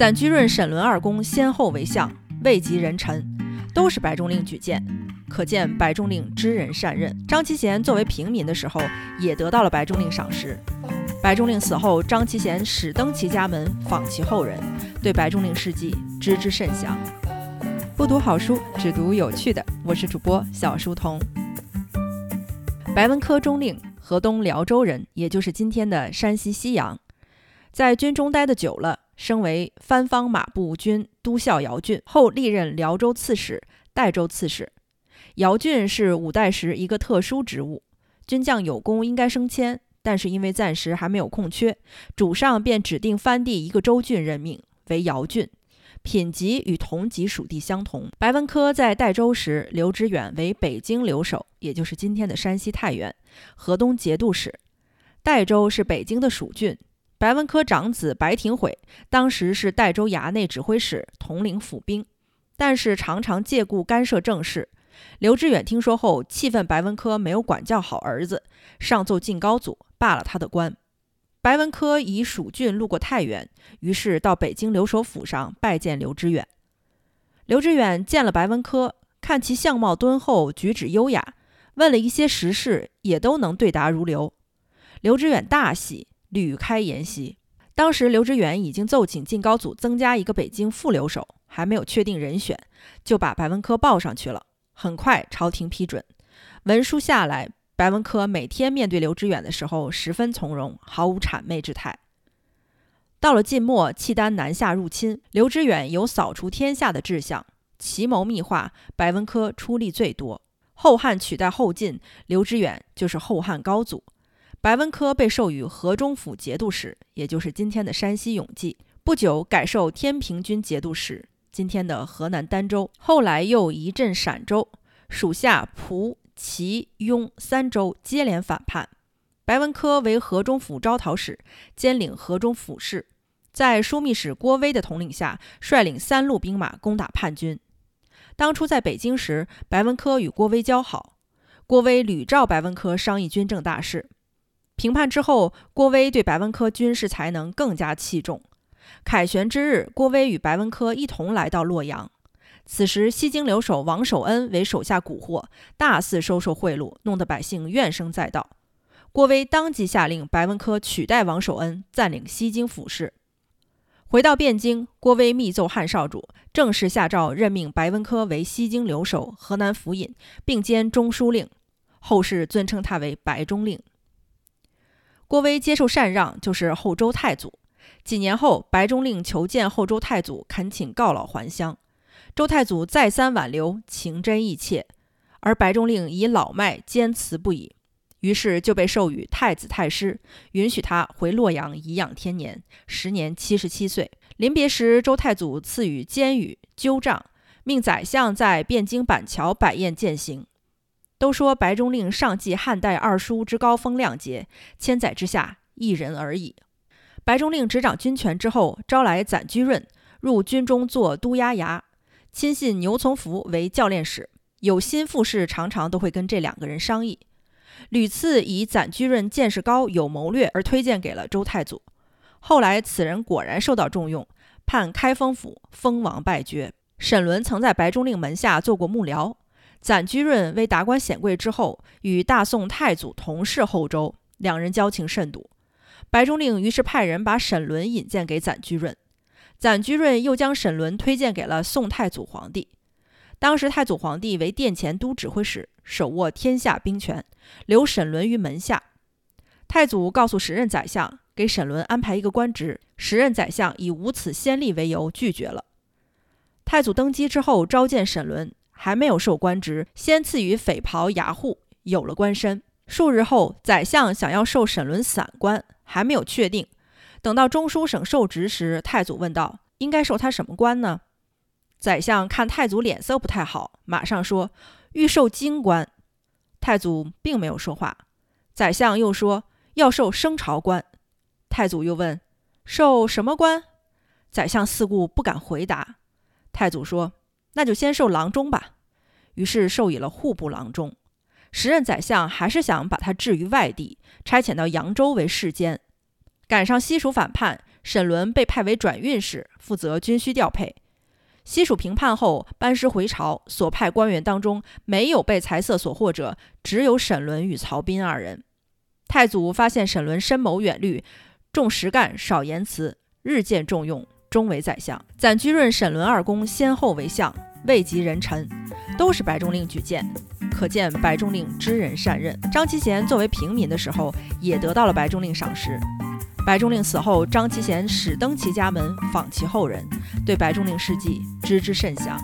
暂居润、沈伦二公先后为相，位极人臣，都是白中令举荐，可见白中令知人善任。张其贤作为平民的时候，也得到了白中令赏识。白中令死后，张其贤始登其家门，访其后人，对白中令事迹知之甚详。不读好书，只读有趣的。我是主播小书童。白文科中令，河东辽州人，也就是今天的山西西阳，在军中待得久了。升为藩方马步军都校姚郡，后历任辽州刺史、代州刺史。姚郡是五代时一个特殊职务，军将有功应该升迁，但是因为暂时还没有空缺，主上便指定藩地一个州郡任命为姚郡，品级与同级属地相同。白文科在代州时，刘知远为北京留守，也就是今天的山西太原，河东节度使。代州是北京的属郡。白文科长子白廷悔当时是代州衙内指挥使，统领府兵，但是常常借故干涉政事。刘知远听说后，气愤白文科没有管教好儿子，上奏晋高祖，罢了他的官。白文科以蜀郡路过太原，于是到北京留守府上拜见刘知远。刘知远见了白文科，看其相貌敦厚，举止优雅，问了一些时事，也都能对答如流。刘知远大喜。屡开筵席，当时刘知远已经奏请晋高祖增加一个北京副留守，还没有确定人选，就把白文科报上去了。很快，朝廷批准文书下来，白文科每天面对刘知远的时候，十分从容，毫无谄媚之态。到了晋末，契丹南下入侵，刘知远有扫除天下的志向，奇谋密画，白文科出力最多。后汉取代后晋，刘知远就是后汉高祖。白文科被授予河中府节度使，也就是今天的山西永济。不久改授天平军节度使，今天的河南儋州。后来又移镇陕州，属下蒲、祁、雍三州接连反叛。白文科为河中府招讨使，兼领河中府事，在枢密使郭威的统领下，率领三路兵马攻打叛军。当初在北京时，白文科与郭威交好，郭威屡召白文科商议军政大事。平叛之后，郭威对白文科军事才能更加器重。凯旋之日，郭威与白文科一同来到洛阳。此时，西京留守王守恩为手下蛊惑，大肆收受贿赂，弄得百姓怨声载道。郭威当即下令，白文科取代王守恩，占领西京府事。回到汴京，郭威密奏汉少主，正式下诏任命白文科为西京留守、河南府尹，并兼中书令。后世尊称他为白中令。郭威接受禅让，就是后周太祖。几年后，白中令求见后周太祖，恳请告老还乡。周太祖再三挽留，情真意切，而白中令以老迈，坚持不已，于是就被授予太子太师，允许他回洛阳颐养天年。时年七十七岁。临别时，周太祖赐予监羽、鸠杖，命宰相在汴京板桥摆宴饯行。都说白中令上继汉代二叔之高风亮节，千载之下一人而已。白中令执掌军权之后，招来暂居润入军中做都押衙，亲信牛从福为教练使。有心腹事，常常都会跟这两个人商议，屡次以暂居润见识高、有谋略而推荐给了周太祖。后来此人果然受到重用，判开封府，封王败爵。沈伦曾在白中令门下做过幕僚。暂居润为达官显贵之后，与大宋太祖同是后周，两人交情甚笃。白中令于是派人把沈伦引荐给暂居润，暂居润又将沈伦推荐给了宋太祖皇帝。当时太祖皇帝为殿前都指挥使，手握天下兵权，留沈伦于门下。太祖告诉时任宰相，给沈伦安排一个官职，时任宰相以无此先例为由拒绝了。太祖登基之后，召见沈伦。还没有受官职，先赐予匪袍牙户，有了官身。数日后，宰相想要授沈伦散官，还没有确定。等到中书省受职时，太祖问道：“应该授他什么官呢？”宰相看太祖脸色不太好，马上说：“欲授京官。”太祖并没有说话。宰相又说：“要授升朝官。”太祖又问：“授什么官？”宰相四顾不敢回答。太祖说。那就先授郎中吧，于是授以了户部郎中。时任宰相还是想把他置于外地，差遣到扬州为侍监。赶上西蜀反叛，沈伦被派为转运使，负责军需调配。西蜀平叛后，班师回朝，所派官员当中没有被财色所惑者，只有沈伦与曹彬二人。太祖发现沈伦深谋远虑，重实干，少言辞，日渐重用，终为宰相。暂居润、沈伦二公先后为相，位极人臣，都是白中令举荐，可见白中令知人善任。张其贤作为平民的时候，也得到了白中令赏识。白中令死后，张其贤始登其家门，访其后人，对白中令事迹知之甚详。